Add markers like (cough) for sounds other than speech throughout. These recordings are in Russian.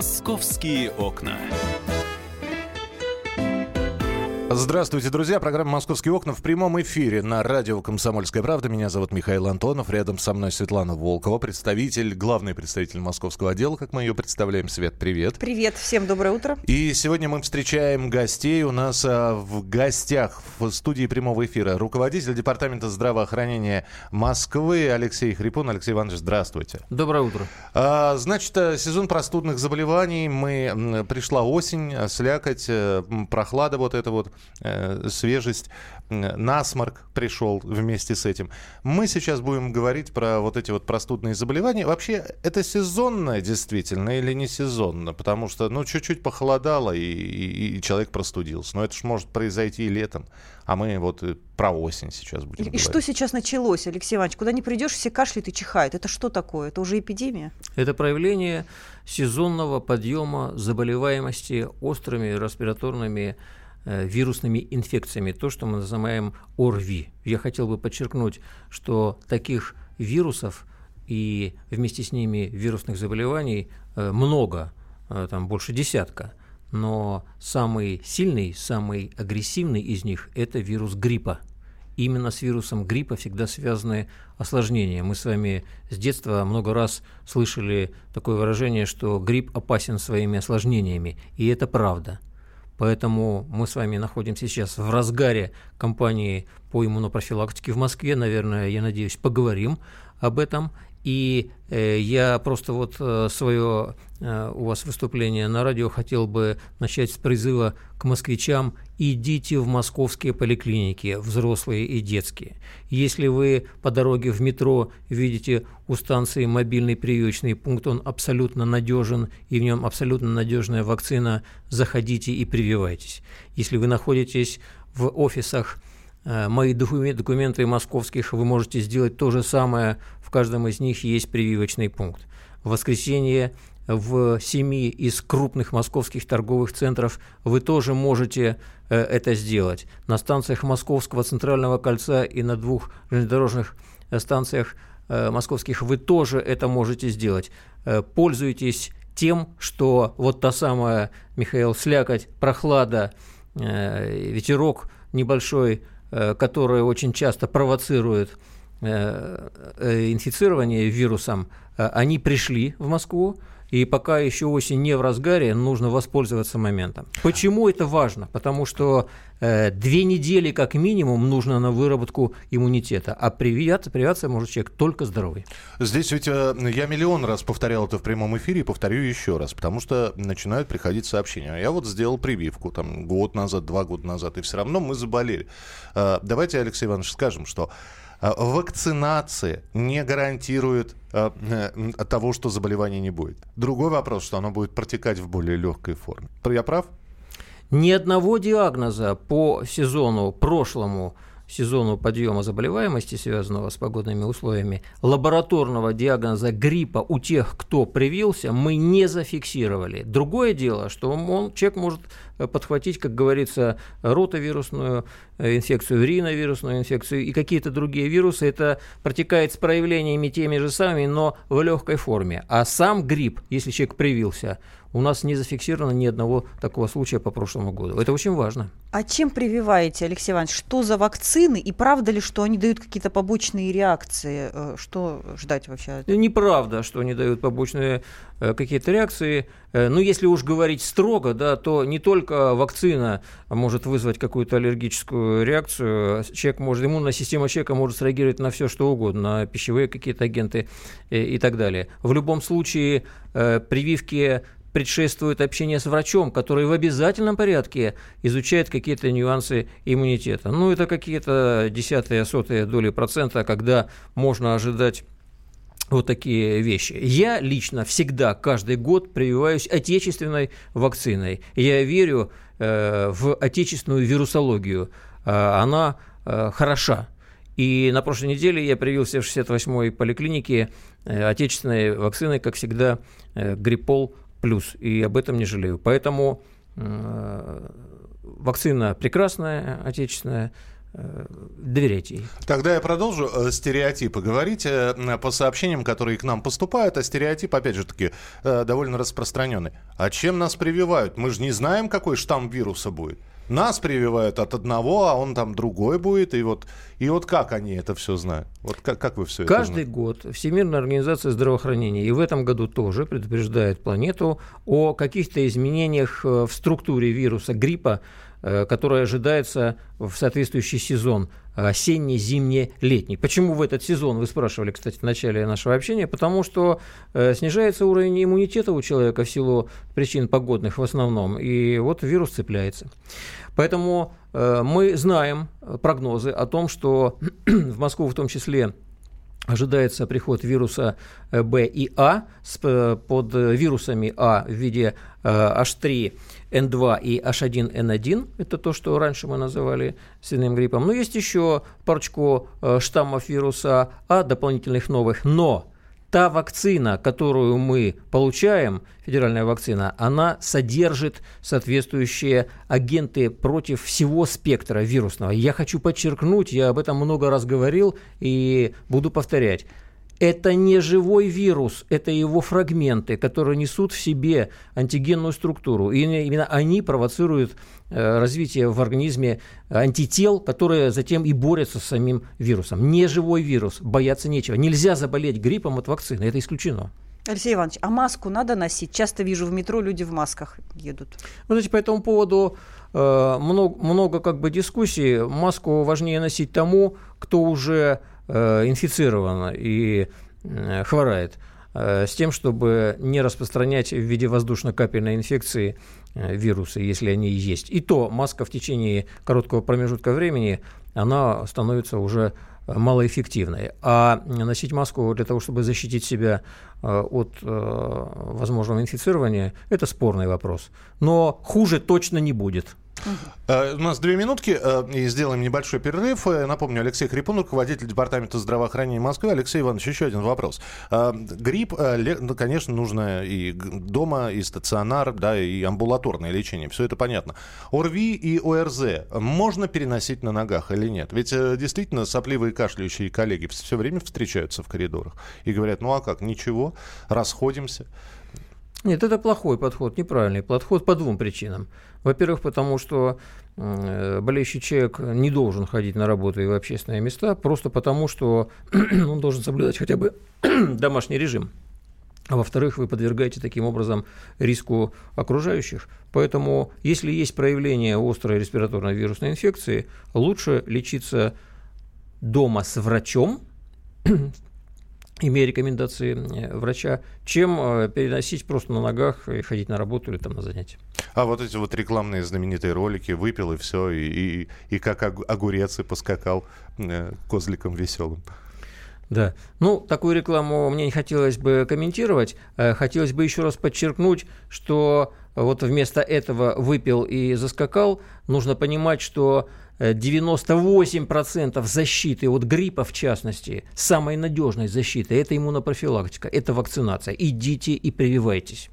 Московские окна. Здравствуйте, друзья. Программа «Московские окна» в прямом эфире на радио «Комсомольская правда». Меня зовут Михаил Антонов. Рядом со мной Светлана Волкова, представитель, главный представитель московского отдела, как мы ее представляем. Свет, привет. Привет, всем доброе утро. И сегодня мы встречаем гостей. У нас а, в гостях в студии прямого эфира руководитель Департамента здравоохранения Москвы Алексей Хрипун. Алексей Иванович, здравствуйте. Доброе утро. А, значит, э, сезон простудных заболеваний. Мы, пришла осень, э, слякоть, э, прохлада вот это вот свежесть, насморк пришел вместе с этим. Мы сейчас будем говорить про вот эти вот простудные заболевания. Вообще, это сезонное действительно или не сезонно? Потому что, ну, чуть-чуть похолодало, и, и, и человек простудился. Но это же может произойти и летом. А мы вот э, про осень сейчас будем и, говорить. И что сейчас началось, Алексей Иванович? Куда не придешь, все кашляют и чихают. Это что такое? Это уже эпидемия? Это проявление сезонного подъема заболеваемости острыми респираторными Э, вирусными инфекциями, то, что мы называем ОРВИ. Я хотел бы подчеркнуть, что таких вирусов и вместе с ними вирусных заболеваний э, много, э, там больше десятка. Но самый сильный, самый агрессивный из них – это вирус гриппа. Именно с вирусом гриппа всегда связаны осложнения. Мы с вами с детства много раз слышали такое выражение, что грипп опасен своими осложнениями. И это правда – Поэтому мы с вами находимся сейчас в разгаре кампании по иммунопрофилактике в Москве. Наверное, я надеюсь, поговорим об этом. И э, я просто вот э, свое э, у вас выступление на радио хотел бы начать с призыва к москвичам идите в московские поликлиники, взрослые и детские. Если вы по дороге в метро видите у станции мобильный прививочный пункт, он абсолютно надежен и в нем абсолютно надежная вакцина, заходите и прививайтесь. Если вы находитесь в офисах Э, мои документы московских, вы можете сделать то же самое. В каждом из них есть прививочный пункт. В воскресенье в семи из крупных московских торговых центров вы тоже можете э, это сделать. На станциях Московского центрального кольца и на двух железнодорожных э, станциях московских вы тоже это можете сделать. Пользуйтесь тем, что вот та самая, Михаил, слякоть, прохлада, ветерок небольшой Э, которые очень часто провоцируют э, э, инфицирование вирусом, они пришли в Москву, и пока еще осень не в разгаре, нужно воспользоваться моментом. Почему это важно? Потому что э, две недели как минимум нужно на выработку иммунитета, а прививаться, прививаться может человек только здоровый. Здесь ведь э, я миллион раз повторял это в прямом эфире и повторю еще раз, потому что начинают приходить сообщения. Я вот сделал прививку там год назад, два года назад, и все равно мы заболели. Э, давайте, Алексей Иванович, скажем, что вакцинация не гарантирует Э, э, того, что заболевания не будет. Другой вопрос, что оно будет протекать в более легкой форме. Я прав? Ни одного диагноза по сезону прошлому сезону подъема заболеваемости, связанного с погодными условиями, лабораторного диагноза гриппа у тех, кто привился, мы не зафиксировали. Другое дело, что он, человек может э, подхватить, как говорится, ротовирусную э, инфекцию, риновирусную инфекцию и какие-то другие вирусы. Это протекает с проявлениями теми же самыми, но в легкой форме. А сам грипп, если человек привился, у нас не зафиксировано ни одного такого случая по прошлому году. Это очень важно. А чем прививаете, Алексей Иванович? Что за вакцины? И правда ли, что они дают какие-то побочные реакции? Э, что ждать вообще? Неправда, что они дают побочные э, какие-то реакции. Э, ну, если уж говорить строго, да, то не только вакцина может вызвать какую-то аллергическую реакцию. Человек может, иммунная система человека может среагировать на все, что угодно, на пищевые какие-то агенты и так далее. В любом случае, прививки предшествует общение с врачом, который в обязательном порядке изучает какие-то нюансы иммунитета. Ну, это какие-то десятые, сотые доли процента, когда можно ожидать вот такие вещи. Я лично всегда, каждый год прививаюсь отечественной вакциной. Я верю э, в отечественную вирусологию. Э, она э, хороша. И на прошлой неделе я привился в 68-й поликлинике э, отечественной вакциной, как всегда, э, Гриппол плюс, и об этом не жалею. Поэтому э, вакцина прекрасная, отечественная, Э, доверяйте ей. Тогда я продолжу э, стереотипы. Говорить по сообщениям, которые к нам поступают, а стереотип, опять же таки, довольно распространенный. А чем нас прививают? Мы же не знаем, какой штамм вируса будет. Нас прививают от одного, а он там другой будет. И вот, и вот как они это все знают? Вот как, как вы все Каждый это знаете? год Всемирная организация здравоохранения и в этом году тоже предупреждает планету о каких-то изменениях в структуре вируса гриппа, Э, которая ожидается в соответствующий сезон осенний, зимний, летний. Почему в этот сезон, вы спрашивали, кстати, в начале нашего общения, потому что э, снижается уровень иммунитета у человека в силу причин погодных в основном, и вот вирус цепляется. Поэтому э, мы знаем прогнозы о том, что (clears throat) в Москву в том числе ожидается приход вируса Б и А под вирусами А в виде H3 N2 и H1N1, это то, что раньше мы называли свиным гриппом. Но есть еще парочку э, штаммов вируса А, дополнительных новых, но та вакцина, которую мы получаем, федеральная вакцина, она содержит соответствующие агенты против всего спектра вирусного. Я хочу подчеркнуть, я об этом много раз говорил и буду повторять это не живой вирус, это его фрагменты, которые несут в себе антигенную структуру. И именно они провоцируют э, развитие в организме антител, которые затем и борются с самим вирусом. Не живой вирус, бояться нечего. Нельзя заболеть гриппом от вакцины, это исключено. Алексей Иванович, а маску надо носить? Часто вижу в метро люди в масках едут. Вы знаете, по этому поводу э, много, много как бы дискуссий. Маску важнее носить тому, кто уже инфицирована и э, хворает, э, с тем, чтобы не распространять в виде воздушно-капельной инфекции вирусы, если они есть. И то маска в течение короткого промежутка времени, она становится уже малоэффективной. А носить маску для того, чтобы защитить себя от возможного инфицирования, это спорный вопрос. Но хуже точно не будет. Uh, у нас две минутки, uh, и сделаем небольшой перерыв. Uh, напомню, Алексей Хрипун, руководитель Департамента здравоохранения Москвы. Алексей Иванович, еще один вопрос. Грипп, ну, конечно, нужно и дома, и стационар, да, и амбулаторное лечение. Все это понятно. ОРВИ и ОРЗ можно переносить на ногах или нет? Ведь действительно сопливые кашляющие коллеги все время встречаются в коридорах и говорят, ну а как, ничего, расходимся. Нет, это плохой подход, неправильный подход по двум причинам. Во-первых, потому что болеющий человек не должен ходить на работу и в общественные места, просто потому что (clears throat) он должен соблюдать хотя бы (clears throat) домашний режим. А во-вторых, вы подвергаете таким образом риску окружающих. Поэтому, если есть проявление острой респираторной вирусной инфекции, лучше лечиться дома с врачом, (clears throat) имея рекомендации э, врача, чем э, переносить просто на ногах и ходить на работу или там на занятия. А вот эти вот рекламные знаменитые ролики выпил и все, и, и, и как огурец и поскакал э, козликом веселым. Да. Ну, такую рекламу мне не хотелось бы комментировать. Хотелось бы еще раз подчеркнуть, что вот вместо этого выпил и заскакал, нужно понимать, что 98% защиты от гриппа, в частности, самой надежной защиты, это иммунопрофилактика, это вакцинация. Идите и прививайтесь.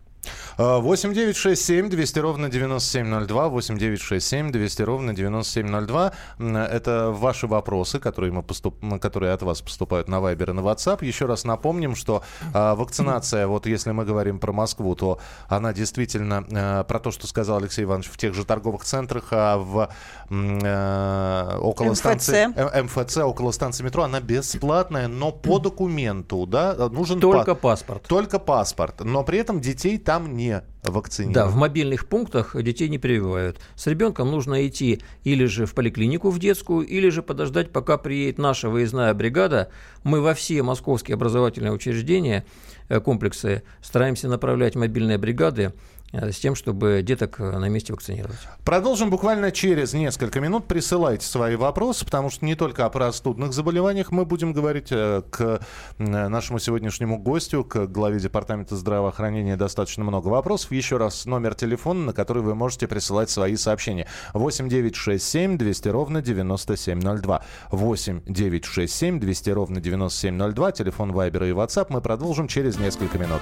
8 9 6 7 200 ровно 9702. 8 9 6 7 200 ровно 9702. Это ваши вопросы, которые, мы поступ... которые от вас поступают на Viber и на WhatsApp. Еще раз напомним, что а, вакцинация, вот если мы говорим про Москву, то она действительно а, про то, что сказал Алексей Иванович, в тех же торговых центрах, а в а, около МФЦ. станции э, МФЦ, около станции метро, она бесплатная, но по документу, да, нужен только па- паспорт. Только паспорт, но при этом детей там там не вакцинированы. Да, в мобильных пунктах детей не прививают. С ребенком нужно идти или же в поликлинику в детскую, или же подождать, пока приедет наша выездная бригада. Мы во все московские образовательные учреждения, э, комплексы стараемся направлять мобильные бригады с тем, чтобы деток э, на месте вакцинировать. Продолжим буквально через несколько минут. Присылайте свои вопросы, потому что не только о простудных заболеваниях мы будем говорить. Э, к нашему сегодняшнему гостю, к главе Департамента здравоохранения достаточно много вопросов. Еще раз номер телефона, на который вы можете присылать свои сообщения. 8 9 6 7 200 ровно 9702. 8 9 6 7 200 ровно 9702. Телефон Вайбера и WhatsApp. Мы продолжим через несколько минут.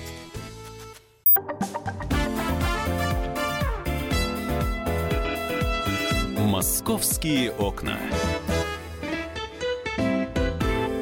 «Московские окна».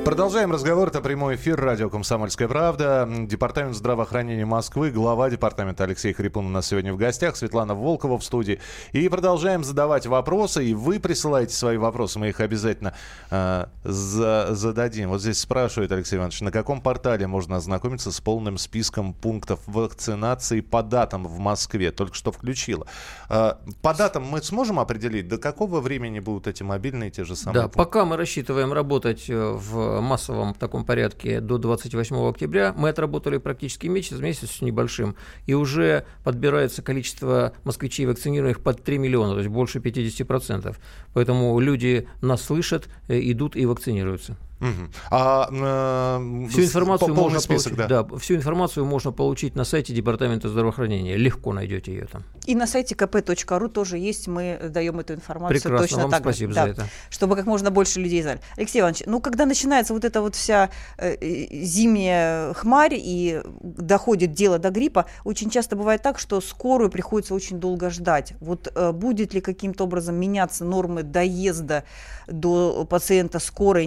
Продолжаем разговор. Это прямой эфир. Радио «Комсомольская правда». Департамент здравоохранения Москвы. Глава департамента Алексей Хрипун у нас сегодня в гостях. Светлана Волкова в студии. И продолжаем задавать вопросы. И вы присылаете свои вопросы. Мы их обязательно э, за, зададим. Вот здесь спрашивает Алексей Иванович, на каком портале можно ознакомиться с полным списком пунктов вакцинации по датам в Москве? Только что включила. Э, по датам мы сможем определить, до какого времени будут эти мобильные те же самые Да, пункты? пока мы рассчитываем работать э, в массовом таком порядке до 28 октября. Мы отработали практически месяц, месяц с небольшим, и уже подбирается количество москвичей вакцинированных под 3 миллиона, то есть больше 50%. Поэтому люди нас слышат, э, идут и вакцинируются. Мгм. А, э, Всю информацию, можно список, получить, да. да, всю информацию можно получить на сайте Департамента здравоохранения. Легко найдете ее там. И на сайте kp.ru тоже есть, мы даем эту информацию Прекрасно, точно вам так же. спасибо Да, за это. Чтобы как можно больше людей знали. Алексей Иванович, ну когда начинается вот эта вот вся э, э, зимняя хмарь и доходит дело до гриппа, очень часто бывает так, что скорую приходится очень долго ждать. Вот э, будет ли каким-то образом меняться нормы доезда до пациента скорой,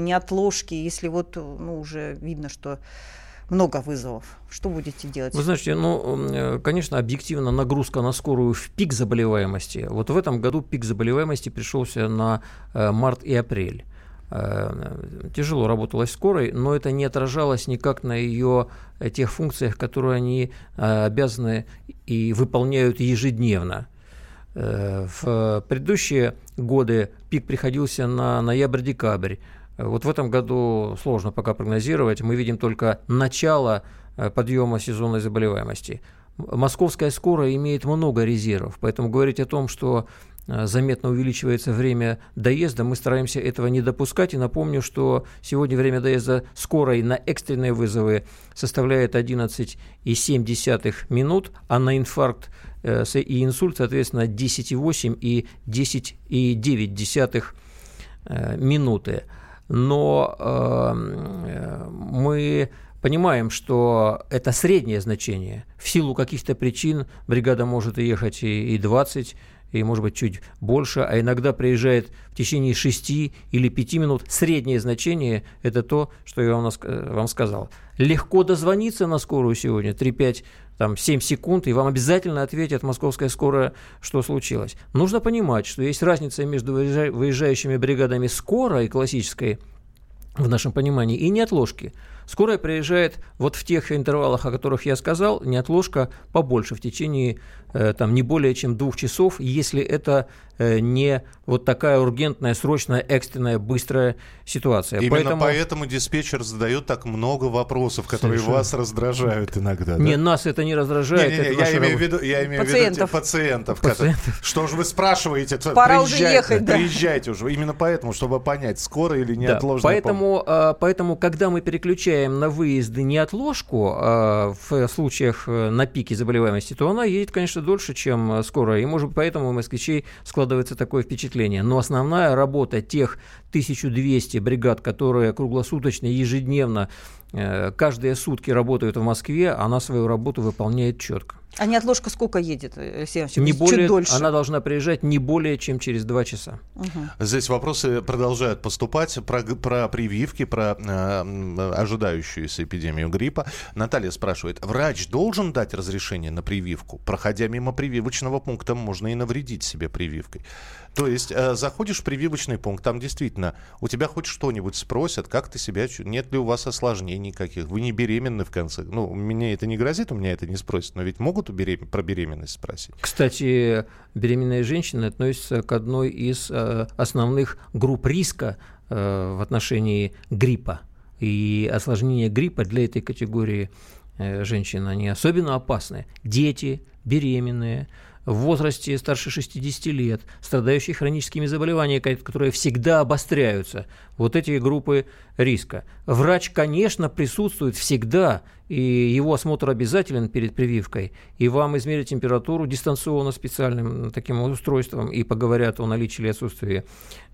неотложки, если вот ну, уже видно, что много вызовов. Что будете делать? Вы знаете, ну, э, конечно, объективно нагрузка на скорую в пик заболеваемости. Вот в этом году пик заболеваемости пришелся на э, март и апрель. Э, Тяжело работалось скорой, но это не отражалось никак на ее тех функциях, которые они обязаны и выполняют ежедневно. В предыдущие годы пик приходился на ноябрь-декабрь. Вот в этом году сложно пока прогнозировать. Мы видим только начало э, подъема сезонной заболеваемости. Московская скорая имеет много резервов, поэтому говорить о том, что э, заметно увеличивается время доезда, мы стараемся этого не допускать. И напомню, что сегодня время доезда скорой на экстренные вызовы составляет 11,7 минут, а на инфаркт э, и инсульт, соответственно, 10,8 и 10,9 э, минуты. Но э, э, мы понимаем, что это среднее значение. В силу каких-то причин бригада может ехать и, и 20, и, может быть, чуть больше, а иногда приезжает в течение 6 или 5 минут. Среднее значение – это то, что я вам, э, вам сказал. Легко дозвониться на скорую сегодня, 3-5 там 7 секунд, и вам обязательно ответят московская скорая, что случилось. Нужно понимать, что есть разница между выезжа- выезжающими бригадами скорой классической, в нашем понимании, и неотложки. Скорая приезжает вот в тех интервалах, о которых я сказал, неотложка побольше, в течение э, там, не более чем двух часов, если это не вот такая ургентная, срочная, экстренная, быстрая ситуация. Именно поэтому... диспетчер задает так много вопросов, которые Совершенно. вас раздражают иногда. Не, да? нас это не раздражает. Не-не-не, это я наша имею в работа. виду, я имею в виду Пациентов. пациентов, которые-. Что же вы спрашиваете? Пора уже приезжайте, ехать, да. Приезжайте уже. Именно поэтому, чтобы понять, скоро или Да, неотложная помощь. поэтому, а, поэтому, когда мы переключаем на выезды неотложку а, в случаях э, на пике заболеваемости, то она едет, конечно, дольше, чем э, скорая. И, может быть, поэтому москвичей складывается такое впечатление. Но основная работа тех 1200 бригад, которые круглосуточно, ежедневно, э, каждые сутки работают в Москве, она свою работу выполняет четко. А неотложка сколько едет, Алексей Иванович? Не Чуть более, дольше. она должна приезжать не более чем через два часа. Мгм. Здесь вопросы продолжают поступать про, про прививки, про э, ожидающуюся эпидемию гриппа. Наталья спрашивает, врач должен дать разрешение на прививку? Проходя мимо прививочного пункта, можно и навредить себе прививкой. То есть э, заходишь в прививочный пункт, там действительно у тебя хоть что-нибудь спросят, как ты себя нет ли у вас осложнений каких, вы не беременны в конце. Ну, мне это не грозит, у меня это не спросят, но ведь могут могут берем... про беременность спросить? Кстати, беременные женщины относятся к одной из э, основных групп риска э, в отношении гриппа. И осложнения гриппа для этой категории э, женщин, они особенно опасны. Дети, беременные, в возрасте старше 60 лет, страдающие хроническими заболеваниями, которые всегда обостряются. Вот эти группы риска. Врач, конечно, присутствует всегда, и его осмотр обязателен перед прививкой. И вам измерят температуру дистанционно специальным таким устройством и поговорят о наличии или отсутствии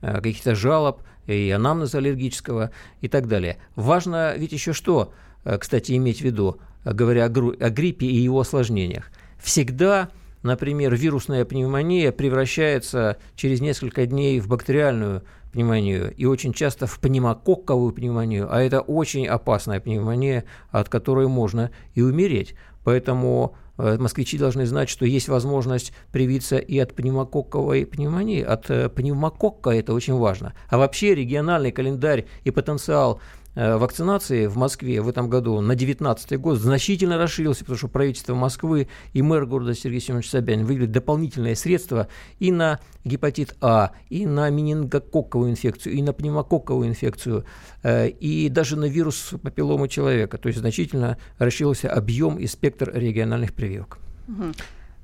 э, каких-то жалоб и анамнеза аллергического и так далее. Важно ведь еще что, э, кстати, иметь в виду, говоря о гриппе и его осложнениях. Всегда например, вирусная пневмония превращается через несколько дней в бактериальную пневмонию и очень часто в пневмококковую пневмонию, а это очень опасная пневмония, от которой можно и умереть. Поэтому э, москвичи должны знать, что есть возможность привиться и от пневмококковой пневмонии. От э, пневмококка это очень важно. А вообще региональный календарь и потенциал вакцинации в Москве в этом году на 2019 год значительно расширился, потому что правительство Москвы и мэр города Сергей Семенович Собянин выделили дополнительные средства и на гепатит А, и на менингококковую инфекцию, и на пневмококковую инфекцию, э, и даже на вирус папилломы человека. То есть значительно расширился объем и спектр региональных прививок.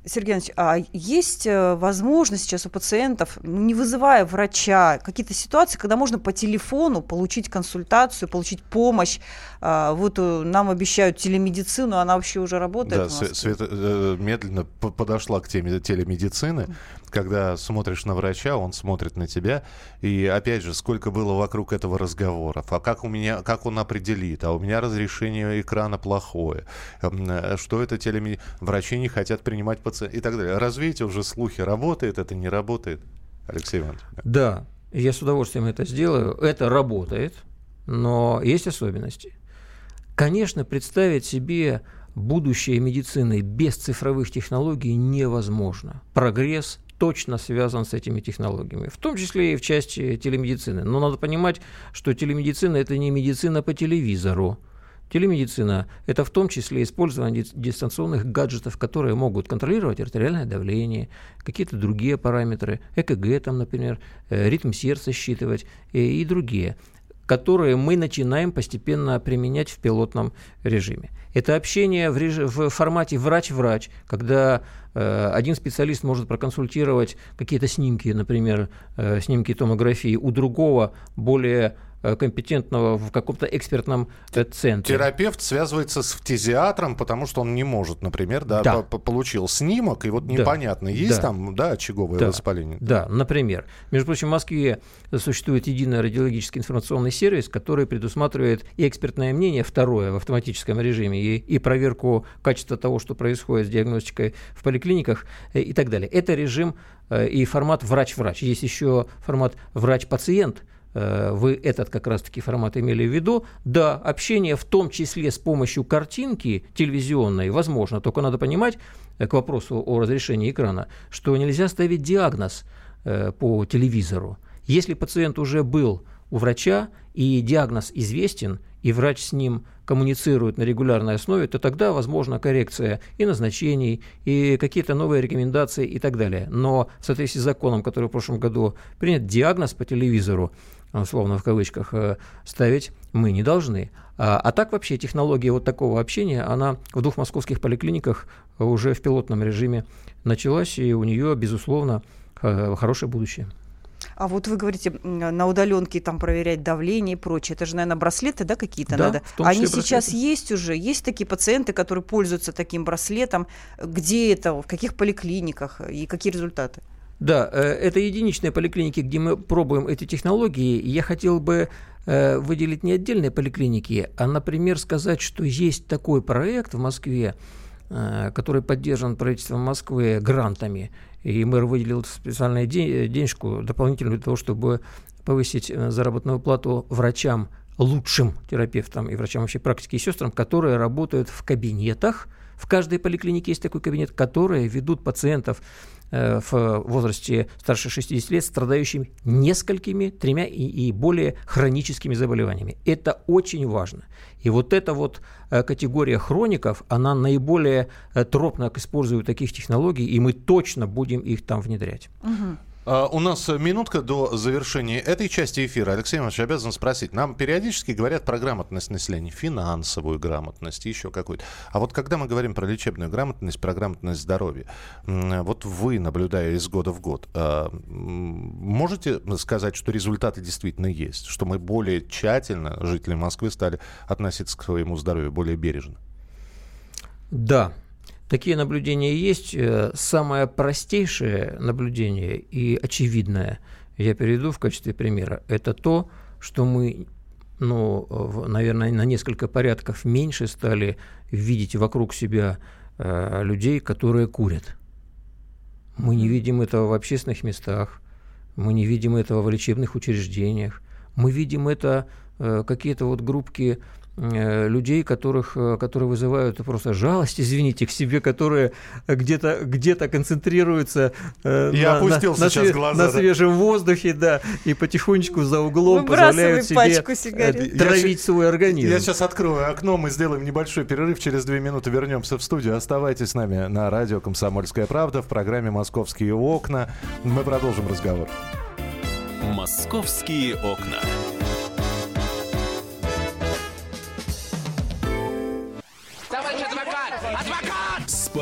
Сергей Иванович, а есть э, возможность сейчас у пациентов, ну, не вызывая врача, какие-то ситуации, когда можно по телефону получить консультацию, получить помощь? А, вот э, нам обещают телемедицину, она вообще уже работает? Да, Света э, медленно подошла к теме телемедицины когда смотришь на врача, он смотрит на тебя. И опять же, сколько было вокруг этого разговоров. А как у меня, как он определит? А у меня разрешение экрана плохое. Э, что это телемедицина? Врачи не хотят принимать пациентов и так далее. Развейте уже слухи, работает это, не работает. Алексей Иванович. Да, я с удовольствием это сделаю. Это работает, но есть особенности. Конечно, представить себе будущее медицины без цифровых технологий невозможно. Прогресс точно связан с этими технологиями, в том числе и в части телемедицины. Но надо понимать, что телемедицина – это не медицина по телевизору. Телемедицина – это в том числе использование дистанционных гаджетов, которые могут контролировать артериальное давление, какие-то другие параметры, ЭКГ, там, например, э, ритм сердца считывать э, и другие которые мы начинаем постепенно применять в пилотном режиме. Это общение в, реж... в формате врач-врач, когда э, один специалист может проконсультировать какие-то снимки, например, э, снимки томографии, у другого более компетентного в каком-то экспертном э, центре. Терапевт связывается с фтизиатром, потому что он не может, например, да, да. получил снимок, и вот непонятно, да. есть да. там да, очаговое да. воспаление. Да, например. Между прочим, в Москве существует единый радиологический информационный сервис, который предусматривает и экспертное мнение, второе, в автоматическом режиме, и, и проверку качества того, что происходит с диагностикой в поликлиниках э, и так далее. Это режим и формат врач-врач. Есть еще формат врач-пациент – Э, вы этот как раз-таки формат имели в виду. Да, общение в том числе с помощью картинки телевизионной возможно, только надо понимать, э, к вопросу о разрешении экрана, что нельзя ставить диагноз э, по телевизору. Если пациент уже был у врача и диагноз известен, и врач с ним коммуницирует на регулярной основе, то тогда возможна коррекция и назначений, и какие-то новые рекомендации и так далее. Но в соответствии с законом, который в прошлом году принят, диагноз по телевизору условно в кавычках, э, ставить мы не должны. А, а так вообще технология вот такого общения, она в двух московских поликлиниках уже в пилотном режиме началась, и у нее, безусловно, э, хорошее будущее. А вот вы говорите, на удаленке там проверять давление и прочее. Это же, наверное, браслеты, да, какие-то да, надо? Они браслеты. сейчас есть уже? Есть такие пациенты, которые пользуются таким браслетом? Где это? В каких поликлиниках? И какие результаты? Да, э, это единичные поликлиники, где мы пробуем эти технологии. Я хотел бы э, выделить не отдельные поликлиники, а, например, сказать, что есть такой проект в Москве, э, который поддержан правительством Москвы грантами, и мэр выделил специальную денежку дополнительную для того, чтобы повысить заработную плату врачам, лучшим терапевтам и врачам вообще практики и сестрам, которые работают в кабинетах В каждой поликлинике есть такой кабинет, которые ведут пациентов э, в возрасте старше 60 лет, страдающими несколькими, тремя и, и более хроническими заболеваниями. Это очень важно. И вот эта вот э, категория хроников, она наиболее э, тропно использует таких технологий, и мы точно будем их там внедрять. Мгм. А, У нас минутка до завершения этой части эфира. Алексей Иванович обязан спросить. Нам периодически говорят про грамотность населения, финансовую грамотность, еще какую-то. А вот когда мы говорим про лечебную грамотность, про грамотность здоровья, вот вы, наблюдая из года в год, а, можете сказать, что результаты действительно есть? Что мы более тщательно, жители Москвы, стали относиться к своему здоровью более бережно? Да, такие наблюдения есть. Э, Самое простейшее наблюдение и очевидное, я перейду в качестве примера, это то, что мы, ну, наверное, на несколько порядков меньше стали видеть вокруг себя э, людей, которые курят. Мы не видим этого в общественных местах, мы не видим этого в лечебных учреждениях, мы видим это э, какие-то вот группки людей, которых, э, которые вызывают просто жалость, извините, к себе, которые где-то где концентрируются э, Я на, опустил на- на сейчас све- глаза, на да. свежем воздухе, да, и потихонечку за углом позволяют себе сигарет. Я травить свой организм. Я сейчас открою окно, мы сделаем небольшой перерыв, через две минуты вернемся в студию. Оставайтесь с нами на радио «Комсомольская правда» в программе «Московские окна». Мы продолжим разговор. «Московские окна».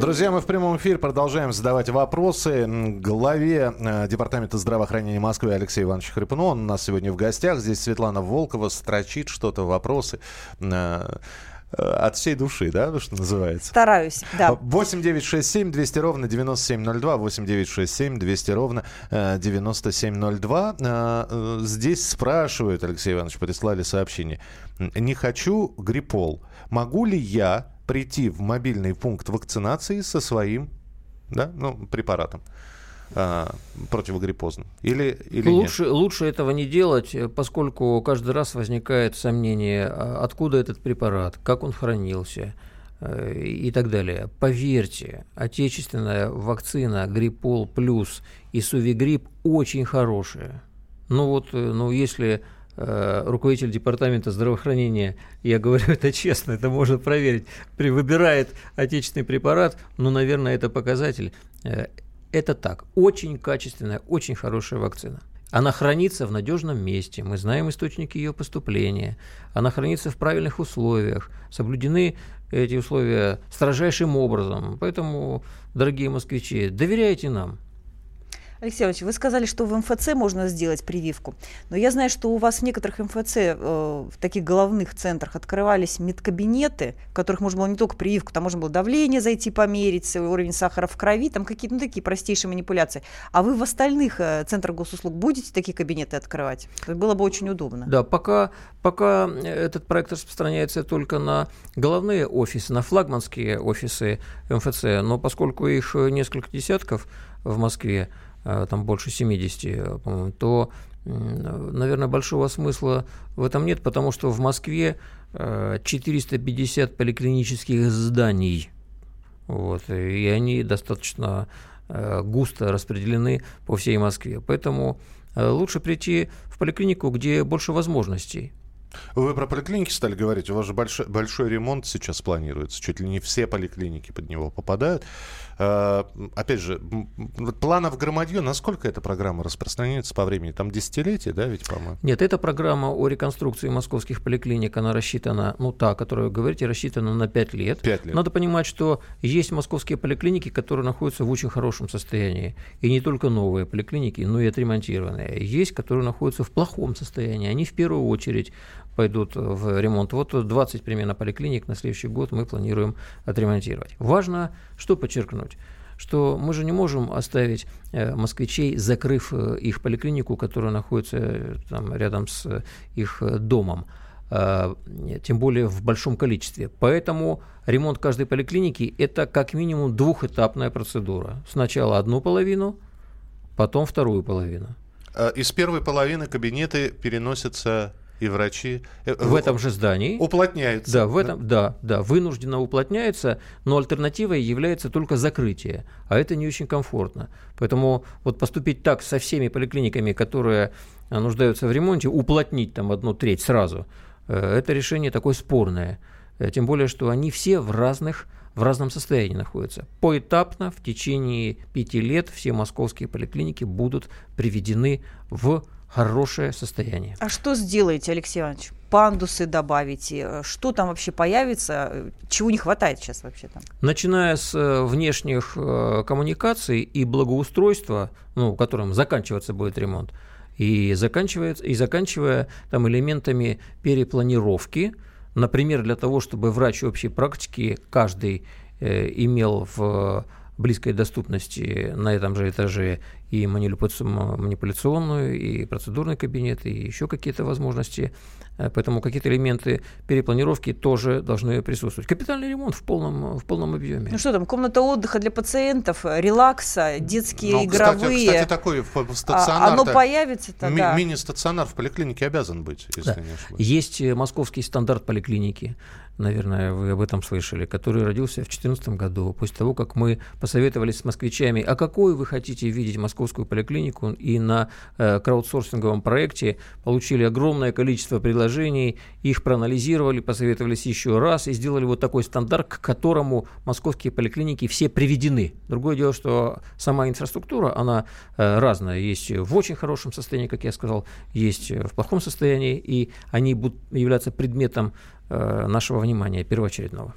Друзья, мы в прямом эфире продолжаем задавать вопросы главе э, Департамента здравоохранения Москвы Алексею Ивановичу Хрипуну. Он у нас сегодня в гостях. Здесь Светлана Волкова строчит что-то, вопросы э, э, от всей души, да, что называется? Стараюсь, да. 8 9 6 7 200 ровно 9702. 8 9 6 7 200 ровно э, 9702. Э, э, Здесь спрашивают, Алексей Иванович, прислали сообщение. Не хочу гриппол. Могу ли я прийти в мобильный пункт вакцинации со своим да, ну, препаратом э, противогриппозным? Или, или нет? Лучше, лучше этого не делать, э, поскольку каждый раз возникает сомнение, а откуда этот препарат, как он хранился э, и так далее. Поверьте, отечественная вакцина Гриппол Плюс и Сувигрипп очень хорошая. Ну вот, э, ну если руководитель департамента здравоохранения, я говорю (laughs) это честно, это можно проверить, при, выбирает отечественный препарат, ну, наверное, это показатель. Э, это так. Очень качественная, очень хорошая вакцина. Она хранится в надежном месте, мы знаем источники ее поступления, она хранится в правильных условиях, соблюдены эти условия строжайшим образом. Поэтому, дорогие москвичи, доверяйте нам. Алексей Иванович, вы сказали, что в МФЦ можно сделать прививку. Но я знаю, что у вас в некоторых МФЦ, э, в таких головных центрах, открывались медкабинеты, в которых можно было не только прививку, там можно было давление зайти померить, уровень сахара в крови, там какие-то ну, такие простейшие манипуляции. А вы в остальных э, центрах госуслуг будете такие кабинеты открывать? Было бы очень удобно. Да, пока, пока этот проект распространяется только на головные офисы, на флагманские офисы МФЦ, но поскольку их несколько десятков в Москве, э, там больше 70, по-моему, то, наверное, большого смысла в этом нет, потому что в Москве э, 450 поликлинических зданий, вот, и они достаточно э, густо распределены по всей Москве. Поэтому э, лучше прийти в поликлинику, где больше возможностей. Вы про поликлиники стали говорить. У вас же большой, большой ремонт сейчас планируется. Чуть ли не все поликлиники под него попадают. Э, опять же, планов громадье. Насколько эта программа распространяется по времени? Там десятилетие, да, ведь, по-моему? Нет, эта программа о реконструкции московских поликлиник, она рассчитана, ну та, о которой вы говорите, рассчитана на 5 лет. Пять лет. Надо понимать, что есть московские поликлиники, которые находятся в очень хорошем состоянии. И не только новые поликлиники, но и отремонтированные. Есть, которые находятся в плохом состоянии. Они в первую очередь пойдут в ремонт. Вот 20 примерно поликлиник на следующий год мы планируем отремонтировать. Важно что подчеркнуть? что мы же не можем оставить э, москвичей, закрыв э, их поликлинику, которая находится э, там, рядом с их домом, тем более в большом количестве. Поэтому ремонт каждой поликлиники – это как минимум двухэтапная процедура. Сначала одну половину, потом вторую половину. Из первой половины кабинеты переносятся и врачи. э, В этом же здании. Уплотняются. Да, в этом, да, да, вынужденно уплотняется, но альтернативой является только закрытие, а это не очень комфортно. Поэтому вот поступить так со всеми поликлиниками, которые а, нуждаются в ремонте, уплотнить там одну треть сразу, э, это решение такое спорное. Э, Тем более, что они все в разных в разном состоянии находятся. Поэтапно в течение пяти лет все московские поликлиники будут приведены в хорошее состояние. А что сделаете, Алексей Иванович? Пандусы добавите? Что там вообще появится? Чего не хватает сейчас вообще там? Начиная с э, внешних э, коммуникаций и благоустройства, ну, которым заканчиваться будет ремонт, и, заканчивается, и заканчивая там элементами перепланировки, например, для того, чтобы врач общей практики каждый э, имел в близкой доступности на этом же этаже и манипуляци- манипуляционную, и процедурный кабинет, и еще какие-то возможности. Э, Поэтому какие-то элементы перепланировки тоже должны присутствовать. Капитальный ремонт в полном, в полном объеме. Ну что там, комната отдыха для пациентов, э, релакса, детские Ну, кстати, игровые. кстати, такой в- в А, стационар. оно появится-то, ми- да. Мини-стационар в поликлинике обязан быть, если Да. не ошибаюсь. Есть э, московский стандарт поликлиники, наверное, вы об этом слышали, который родился в 2014 году, после того, как мы посоветовались с москвичами, а какую вы хотите видеть московскую поликлинику, и на э, краудсорсинговом проекте получили огромное количество предложений, их проанализировали, посоветовались еще раз и сделали вот такой стандарт, к которому московские поликлиники все приведены. Другое дело, что сама инфраструктура, она э, разная. Есть в очень хорошем состоянии, как я сказал, есть в плохом состоянии, и они будут являться предметом э, нашего внимания первоочередного.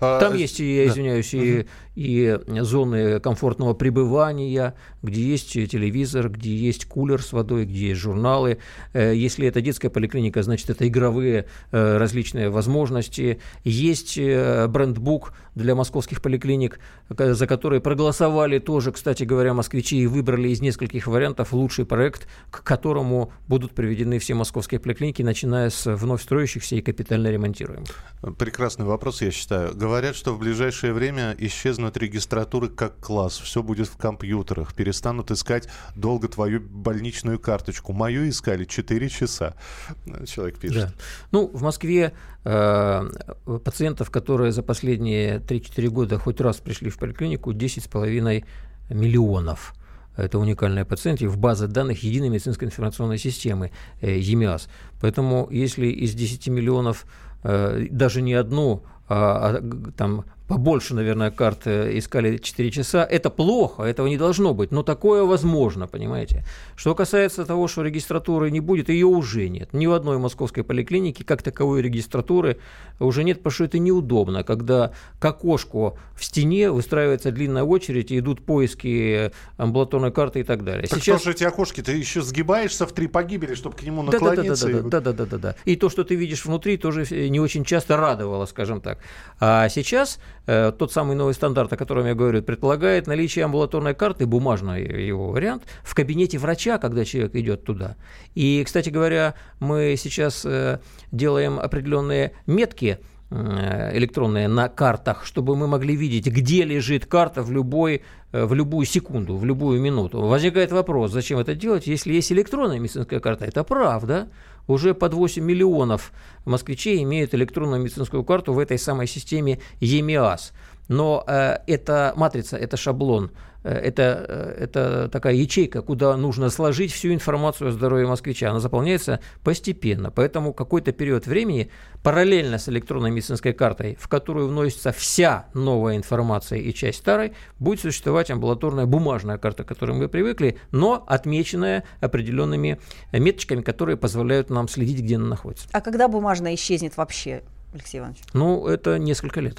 А, Там есть, и, я да. извиняюсь, и, и зоны комфортного пребывания, где есть телевизор, где есть кулер с водой, где есть журналы. Э, Если это детская поликлиника, значит, это игровые э, различные возможности. Есть э, брендбук для московских поликлиник, за которые проголосовали тоже, кстати говоря, москвичи и выбрали из нескольких вариантов лучший проект, к которому будут приведены все московские поликлиники, начиная с вновь строящихся и капитально ремонтируемых. Прекрасный вопрос, я считаю. Говорят, что в ближайшее время исчезнут регистратуры как класс. Все будет в компьютерах. Перестанут искать долго твою больничную карточку. Мою искали 4 часа. Человек пишет. Да. Ну, в Москве э, пациентов, которые за последние 3-4 года хоть раз пришли в поликлинику, 10,5 миллионов. Это уникальные пациенты в базе данных Единой медицинской информационной системы э, ЕМИАС. Поэтому если из 10 миллионов э, даже не одну, там побольше, наверное, карт э, искали 4 часа, это плохо, этого не должно быть, но такое возможно, понимаете. Что касается того, что регистратуры не будет, ее уже нет. Ни в одной московской поликлинике как таковой регистратуры уже нет, потому что это неудобно, когда к окошку в стене выстраивается длинная очередь, и идут поиски амбулаторной карты и так далее. Так что же эти окошки? Ты еще сгибаешься в три погибели, чтобы к нему наклониться. да, и-. И то, что ты видишь внутри, тоже э, не очень часто радовало, скажем так. А сейчас э, тот самый новый стандарт, о котором я говорю, предполагает наличие амбулаторной карты, бумажный его вариант, в кабинете врача, когда человек идет туда. И, кстати говоря, мы сейчас э, делаем определенные метки э, электронные на картах, чтобы мы могли видеть, где лежит карта в любой э, в любую секунду, в любую минуту. Возникает вопрос, зачем это делать, если есть электронная медицинская карта. Это правда. Уже под 8 миллионов москвичей имеют электронную медицинскую карту в этой самой системе ЕМИАС. Но э, эта матрица, это шаблон, это, э, это такая ячейка, куда нужно сложить всю информацию о здоровье москвича. Она заполняется постепенно. Поэтому какой-то период времени параллельно с электронной медицинской картой, в которую вносится вся новая информация и часть старой, будет существовать амбулаторная бумажная карта, к которой мы привыкли, но отмеченная определенными меточками, которые позволяют нам следить, где она находится. А когда бумажная исчезнет вообще, Алексей Иванович? Ну, это несколько лет.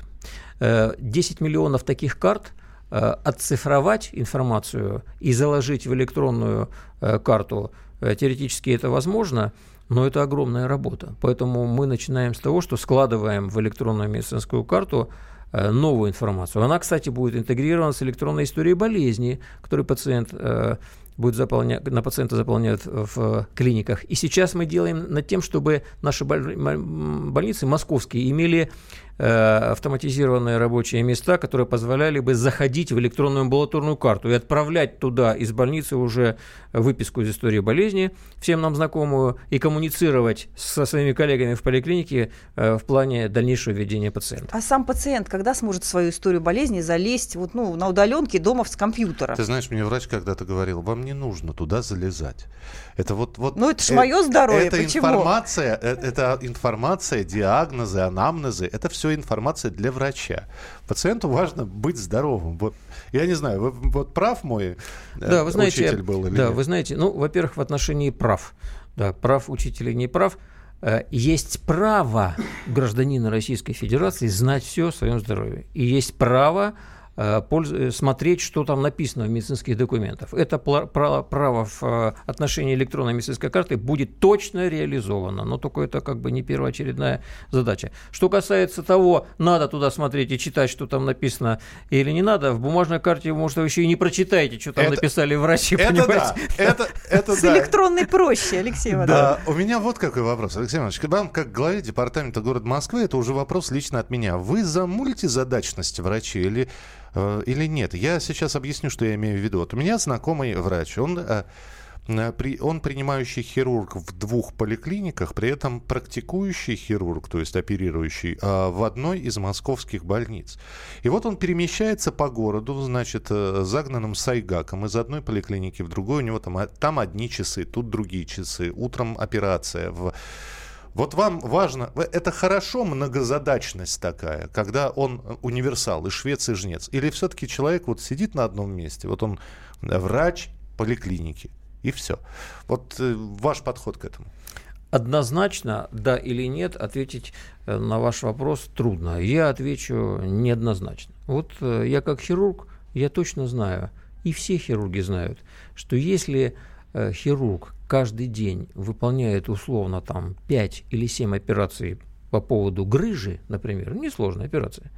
Э, 10 миллионов таких карт э, отцифровать информацию и заложить в электронную э, карту, э, теоретически это возможно, но это огромная работа. Поэтому мы начинаем с того, что складываем в электронную медицинскую карту э, новую информацию. Она, кстати, будет интегрирована с электронной историей болезни, которую пациент э, будет заполнять, на пациента заполняют в клиниках. И сейчас мы делаем над тем, чтобы наши больницы московские имели Э, автоматизированные рабочие места, которые позволяли бы заходить в электронную амбулаторную карту и отправлять туда из больницы уже выписку из истории болезни, всем нам знакомую, и коммуницировать со своими коллегами в поликлинике э, в плане дальнейшего ведения пациента. А сам пациент когда сможет в свою историю болезни залезть вот, ну, на удаленке дома с компьютера? Ты знаешь, мне врач когда-то говорил, вам не нужно туда залезать. Это вот, вот ну, это ж мое здоровье, это почему? Информация, это информация, диагнозы, анамнезы, это все информация для врача. Пациенту важно быть здоровым. Вот, я не знаю, вы, вот прав мой э, да, вы знаете, учитель был или Да, нет? вы знаете, ну, во-первых, в отношении прав. Да, прав учителя не прав. Э, есть право гражданина Российской Федерации знать все о своем здоровье. И есть право смотреть, что там написано в медицинских документах. Это право в э, отношении электронной медицинской карты будет точно реализовано, но только это как бы не первоочередная задача. Что касается того, надо туда смотреть и читать, что там написано или не надо, в бумажной карте, может, вы еще и не прочитаете, что там это, написали врачи, это понимаете? Да, это, это С да. электронной проще, Алексей Иванович. Да, у меня вот какой вопрос, Алексей Иванович. Вам, как главе департамента города Москвы, это уже вопрос лично от меня. Вы за мультизадачность врачей или Э, или нет. Я сейчас объясню, что я имею в виду. Вот у меня знакомый врач, он э, э, он принимающий хирург в двух поликлиниках, при этом практикующий хирург, то есть оперирующий, в одной из московских больниц. И вот он перемещается по городу, значит, загнанным сайгаком из одной поликлиники в другую. У него там, там одни часы, тут другие часы. Утром операция в вот вам важно, это хорошо многозадачность такая, когда он универсал, и швец, и жнец? Или все-таки человек вот сидит на одном месте, вот он врач поликлиники, и все. Вот э, ваш подход к этому. Однозначно, да или нет, ответить э, на ваш вопрос трудно. Я отвечу неоднозначно. Вот э, я как хирург, я точно знаю, и все хирурги знают, что если Э, хирург каждый день выполняет условно там 5 или 7 операций по поводу грыжи, например, несложная операция,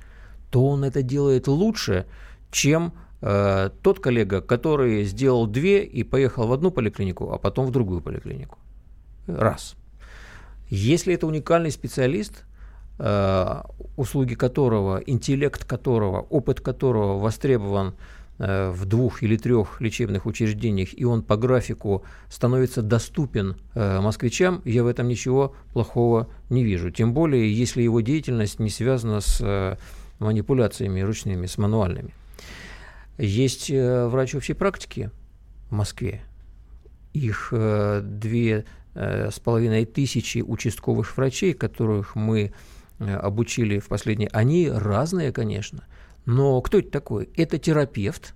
то он это делает лучше, чем э, тот коллега, который сделал две и поехал в одну поликлинику, а потом в другую поликлинику. Раз. Если это уникальный специалист, э, услуги которого, интеллект которого, опыт которого востребован в двух или трех лечебных учреждениях, и он по графику становится доступен э, москвичам, я в этом ничего плохого не вижу. Тем более, если его деятельность не связана с э, манипуляциями ручными, с мануальными. Есть врач общей практики в Москве. Их две с половиной тысячи участковых врачей, которых мы обучили в последние, они разные, конечно – но кто это такой? Это терапевт,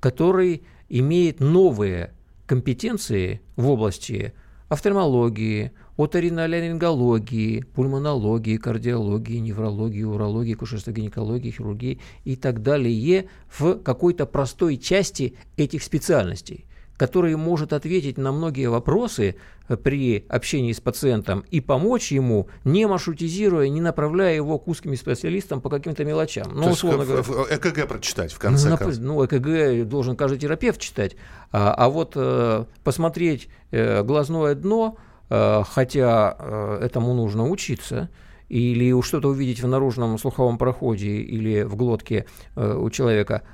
который имеет новые компетенции в области офтальмологии, оториноларингологии, пульмонологии, кардиологии, неврологии, урологии, кушерственно-гинекологии, хирургии и так далее в какой-то простой части этих специальностей который может ответить на многие вопросы э, при общении с пациентом и помочь ему, не маршрутизируя, не направляя его к узким специалистам по каким-то мелочам. Ну, То условно говоря, ЭКГ прочитать в конце ну, концов. Ну, ЭКГ должен каждый терапевт читать. А, а вот э, посмотреть э, глазное дно, э, хотя э, этому нужно учиться, или что-то увидеть в наружном слуховом проходе или в глотке э, у человека –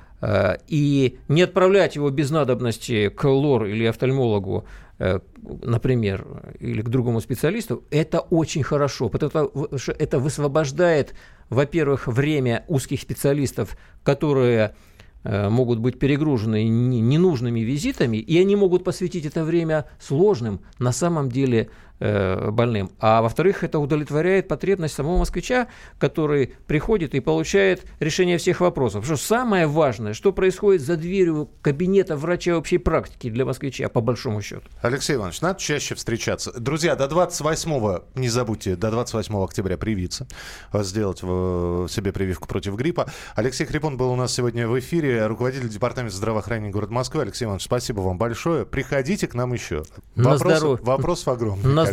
и не отправлять его без надобности к лор или офтальмологу, э, например, или к другому специалисту, это очень хорошо, потому что это высвобождает, во-первых, время узких специалистов, которые э, могут быть перегружены ненужными визитами, и они могут посвятить это время сложным, на самом деле Э, больным. А во-вторых, это удовлетворяет потребность самого москвича, который приходит и получает решение всех вопросов. Что самое важное, что происходит за дверью кабинета врача общей практики для москвича, по большому счету. Алексей Иванович, надо чаще встречаться. Друзья, до 28 не забудьте, до 28 октября привиться, сделать себе прививку против гриппа. Алексей Хрипон был у нас сегодня в эфире, руководитель департамента здравоохранения города Москвы. Алексей Иванович, спасибо вам большое. Приходите к нам еще. На Вопрос, здоровье. Вопросов огромный. На